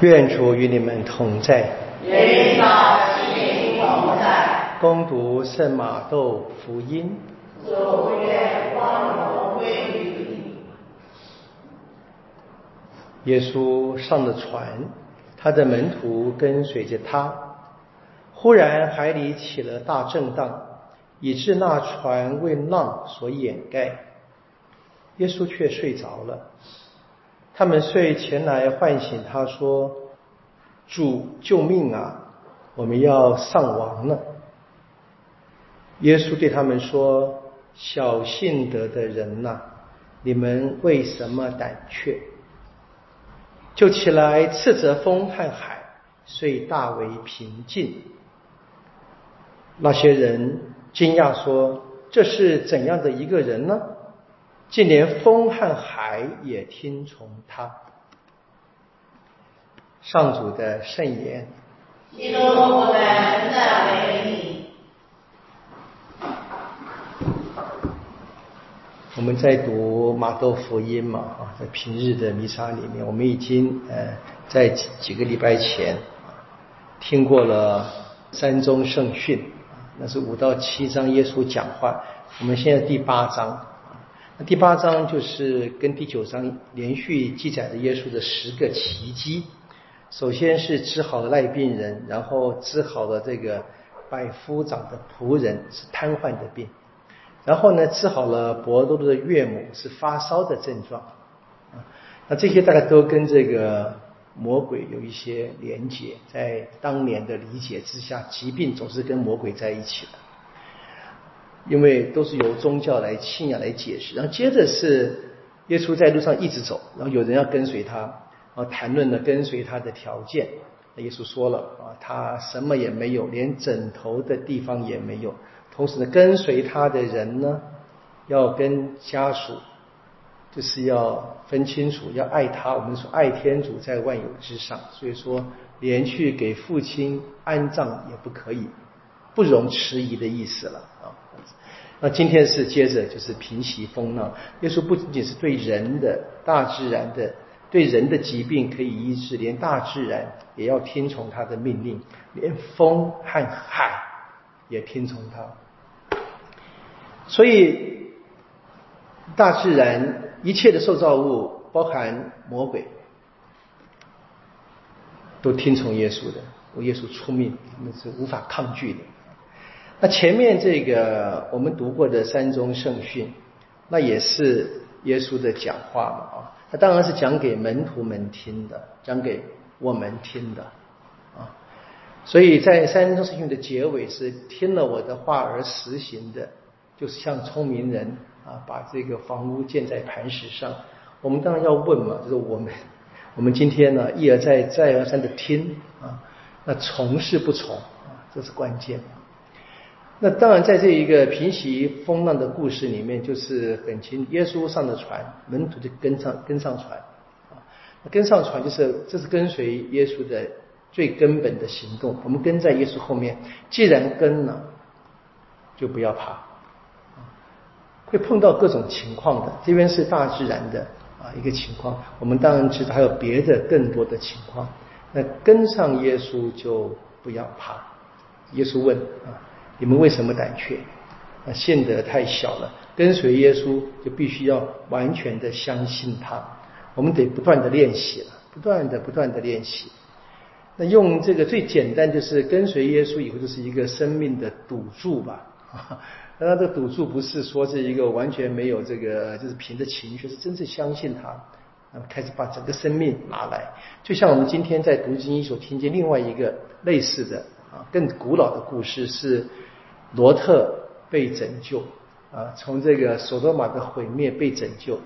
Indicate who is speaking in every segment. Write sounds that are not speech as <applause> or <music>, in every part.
Speaker 1: 愿主与你们同在。
Speaker 2: 愿你的心灵同在。
Speaker 1: 攻读圣马窦福音。
Speaker 2: 主愿光荣归于你。
Speaker 1: 耶稣上了船，他的门徒跟随着他。忽然海里起了大震荡，以致那船为浪所掩盖。耶稣却睡着了。他们遂前来唤醒他，说：“主救命啊！我们要丧亡了。”耶稣对他们说：“小信德的人呐，你们为什么胆怯？”就起来斥责风和海，遂大为平静。那些人惊讶说：“这是怎样的一个人呢？”竟连风和海也听从他。上主的圣言。
Speaker 2: 基督我们赞美你。
Speaker 1: 我们在读马窦福音嘛啊，在平日的弥撒里面，我们已经呃在几几个礼拜前听过了三宗圣训那是五到七章耶稣讲话。我们现在第八章。第八章就是跟第九章连续记载的耶稣的十个奇迹。首先是治好了赖病人，然后治好了这个百夫长的仆人是瘫痪的病，然后呢治好了伯多的岳母是发烧的症状。啊，那这些大概都跟这个魔鬼有一些连结，在当年的理解之下，疾病总是跟魔鬼在一起的。因为都是由宗教来信仰来解释，然后接着是耶稣在路上一直走，然后有人要跟随他，然后谈论了跟随他的条件。耶稣说了啊，他什么也没有，连枕头的地方也没有。同时呢，跟随他的人呢，要跟家属就是要分清楚，要爱他。我们说爱天主在万有之上，所以说连去给父亲安葬也不可以，不容迟疑的意思了啊。那今天是接着就是平息风浪。耶稣不仅仅是对人的大自然的对人的疾病可以医治，连大自然也要听从他的命令，连风和海也听从他。所以大自然一切的受造物，包含魔鬼，都听从耶稣的。我耶稣出命，那是无法抗拒的。那前面这个我们读过的三宗圣训，那也是耶稣的讲话嘛啊，他当然是讲给门徒们听的，讲给我们听的啊。所以在三宗圣训的结尾是听了我的话而实行的，就是像聪明人啊，把这个房屋建在磐石上。我们当然要问嘛，就是我们我们今天呢一而再再而三的听啊，那从是不从啊，这是关键。那当然，在这一个平息风浪的故事里面，就是很清，耶稣上的船，门徒就跟上跟上船，啊，跟上船就是这是跟随耶稣的最根本的行动。我们跟在耶稣后面，既然跟了，就不要怕，会碰到各种情况的。这边是大自然的啊一个情况，我们当然知道还有别的更多的情况。那跟上耶稣就不要怕。耶稣问啊。你们为什么胆怯？啊，信德太小了。跟随耶稣就必须要完全的相信他。我们得不断的练习了，不断的不断的练习。那用这个最简单，就是跟随耶稣以后，就是一个生命的赌注吧。当然，这个赌注不是说是一个完全没有这个，就是凭着情绪，是真正相信他，那么开始把整个生命拿来。就像我们今天在读经所听见另外一个类似的啊，更古老的故事是。罗特被拯救啊，从这个索多玛的毁灭被拯救。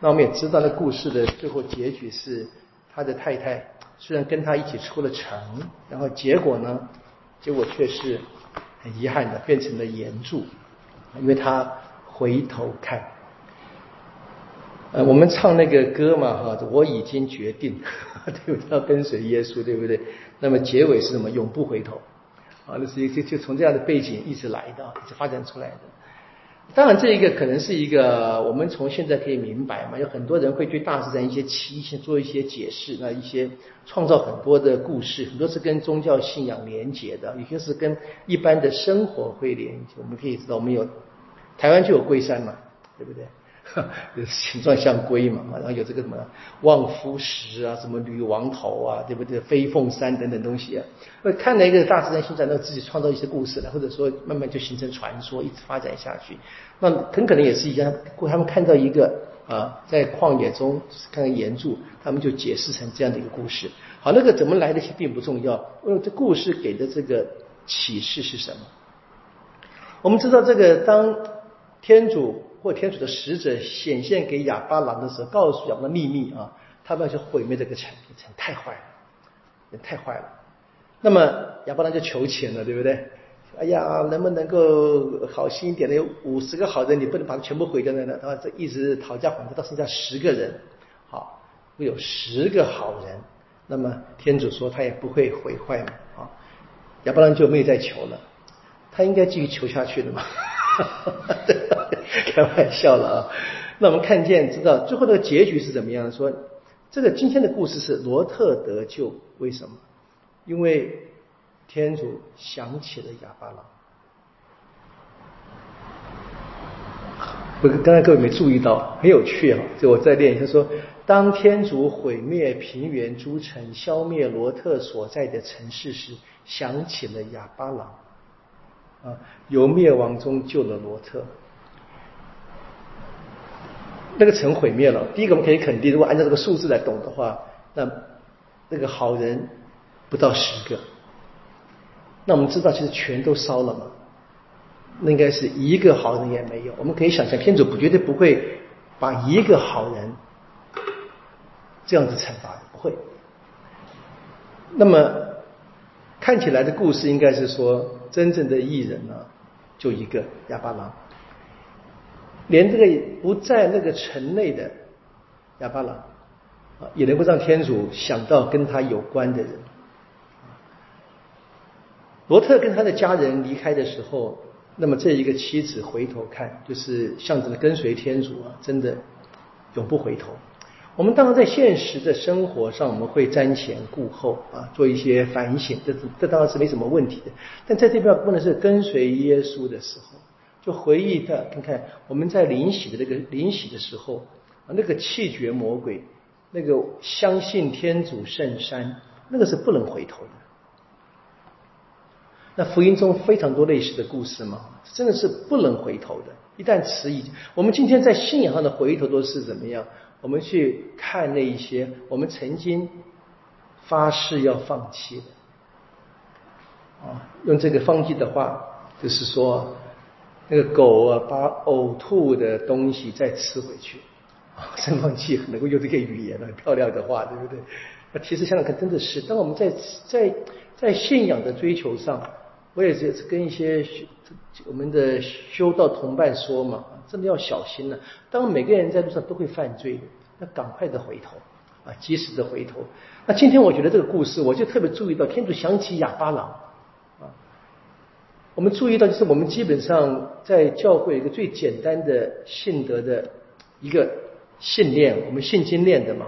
Speaker 1: 那我们也知道，那故事的最后结局是，他的太太虽然跟他一起出了城，然后结果呢，结果却是很遗憾的变成了岩柱，因为他回头看。呃，我们唱那个歌嘛，哈，我已经决定，<laughs> 对？要跟随耶稣，对不对？那么结尾是什么？永不回头。啊，那是就就从这样的背景一直来的，一直发展出来的。当然，这一个可能是一个我们从现在可以明白嘛，有很多人会对大自然一些奇性做一些解释，那一些创造很多的故事，很多是跟宗教信仰连结的，有些是跟一般的生活会连接。我们可以知道，我们有台湾就有龟山嘛，对不对？<laughs> 形状像龟嘛，然后有这个什么望夫石啊，什么女王头啊，对不对？飞凤山等等东西啊，那看了一个大自然形状，那自己创造一些故事来，或者说慢慢就形成传说，一直发展下去。那很可能也是一样，他们看到一个啊，在旷野中看看岩柱，他们就解释成这样的一个故事。好，那个怎么来的其实并不重要，为这故事给的这个启示是什么？我们知道这个当天主。或天主的使者显现给亚巴郎的时候，告诉亚巴郎秘密啊，他们要去毁灭这个城，城太坏了，人太坏了。那么亚巴郎就求钱了，对不对？哎呀，能不能够好心一点的？有五十个好人，你不能把它全部毁掉呢？他这一直讨价还价，到剩下十个人，好，会有十个好人，那么天主说他也不会毁坏嘛，啊，亚巴郎就没有再求了，他应该继续求下去的嘛。哈哈哈 <laughs> 开玩笑了啊！那我们看见知道最后那个结局是怎么样？说这个今天的故事是罗特得救，为什么？因为天主想起了哑巴郎。不，刚才各位没注意到，很有趣啊！就我再练一下，说当天主毁灭平原诸城，消灭罗特所在的城市时，想起了哑巴郎。啊，由灭亡中救了罗特，那个城毁灭了。第一个我们可以肯定，如果按照这个数字来懂的话，那那个好人不到十个。那我们知道，其实全都烧了嘛，那应该是一个好人也没有。我们可以想象，天主不绝对不会把一个好人这样子惩罚，不会。那么看起来的故事应该是说。真正的艺人呢，就一个哑巴郎，连这个不在那个城内的亚巴郎啊，也能够让天主想到跟他有关的人。罗特跟他的家人离开的时候，那么这一个妻子回头看，就是象征的跟随天主啊，真的永不回头。我们当然在现实的生活上，我们会瞻前顾后啊，做一些反省，这这当然是没什么问题的。但在这边不能是跟随耶稣的时候，就回忆的看看我们在临洗的那个临洗的时候啊，那个气绝魔鬼，那个相信天主圣山，那个是不能回头的。那福音中非常多类似的故事嘛，真的是不能回头的。一旦迟疑，我们今天在信仰上的回头都是怎么样？我们去看那一些我们曾经发誓要放弃的，啊，用这个放弃的话，就是说那个狗啊，把呕吐的东西再吃回去，啊，真放弃能够用这个语言很漂亮的话，对不对？那其实想想看，真的是，当我们在在在信仰的追求上，我也是跟一些我们的修道同伴说嘛。真的要小心了。当每个人在路上都会犯罪，要赶快的回头啊，及时的回头。那今天我觉得这个故事，我就特别注意到，天主想起哑巴郎。我们注意到，就是我们基本上在教会一个最简单的信德的一个信念，我们信经念的嘛，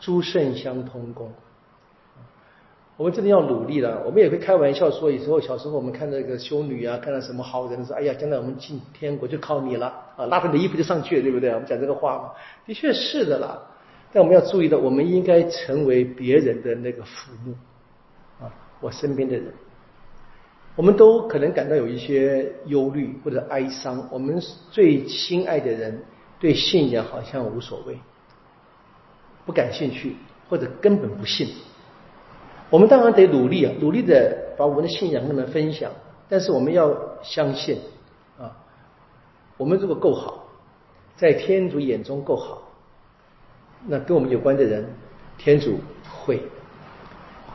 Speaker 1: 诸圣相通功。我们真的要努力了。我们也会开玩笑说，有时候小时候我们看那个修女啊，看到什么好人说：“哎呀，将来我们进天国就靠你了啊，拉着你的衣服就上去了，对不对？”我们讲这个话嘛，的确是的啦。但我们要注意到，我们应该成为别人的那个父母啊，我身边的人，我们都可能感到有一些忧虑或者哀伤。我们最心爱的人对信仰好像无所谓，不感兴趣，或者根本不信。我们当然得努力啊，努力的把我们的信仰跟他们分享。但是我们要相信啊，我们如果够好，在天主眼中够好，那跟我们有关的人，天主会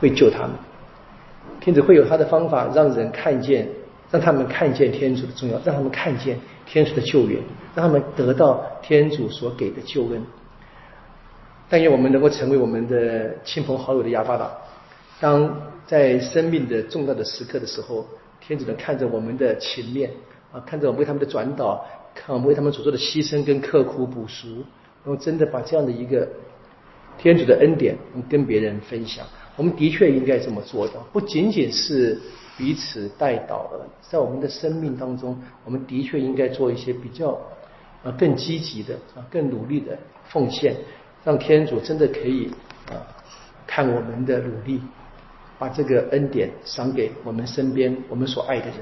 Speaker 1: 会救他们。天主会有他的方法，让人看见，让他们看见天主的重要，让他们看见天主的救援，让他们得到天主所给的救恩。但愿我们能够成为我们的亲朋好友的哑巴党。当在生命的重大的时刻的时候，天主能看着我们的勤练啊，看着我们为他们的转导，看我们为他们所做的牺牲跟刻苦补赎，然后真的把这样的一个天主的恩典跟别人分享。我们的确应该这么做的，不仅仅是彼此带导了，在我们的生命当中，我们的确应该做一些比较啊更积极的啊更努力的奉献，让天主真的可以啊看我们的努力，把这个恩典赏给我们身边我们所爱的人。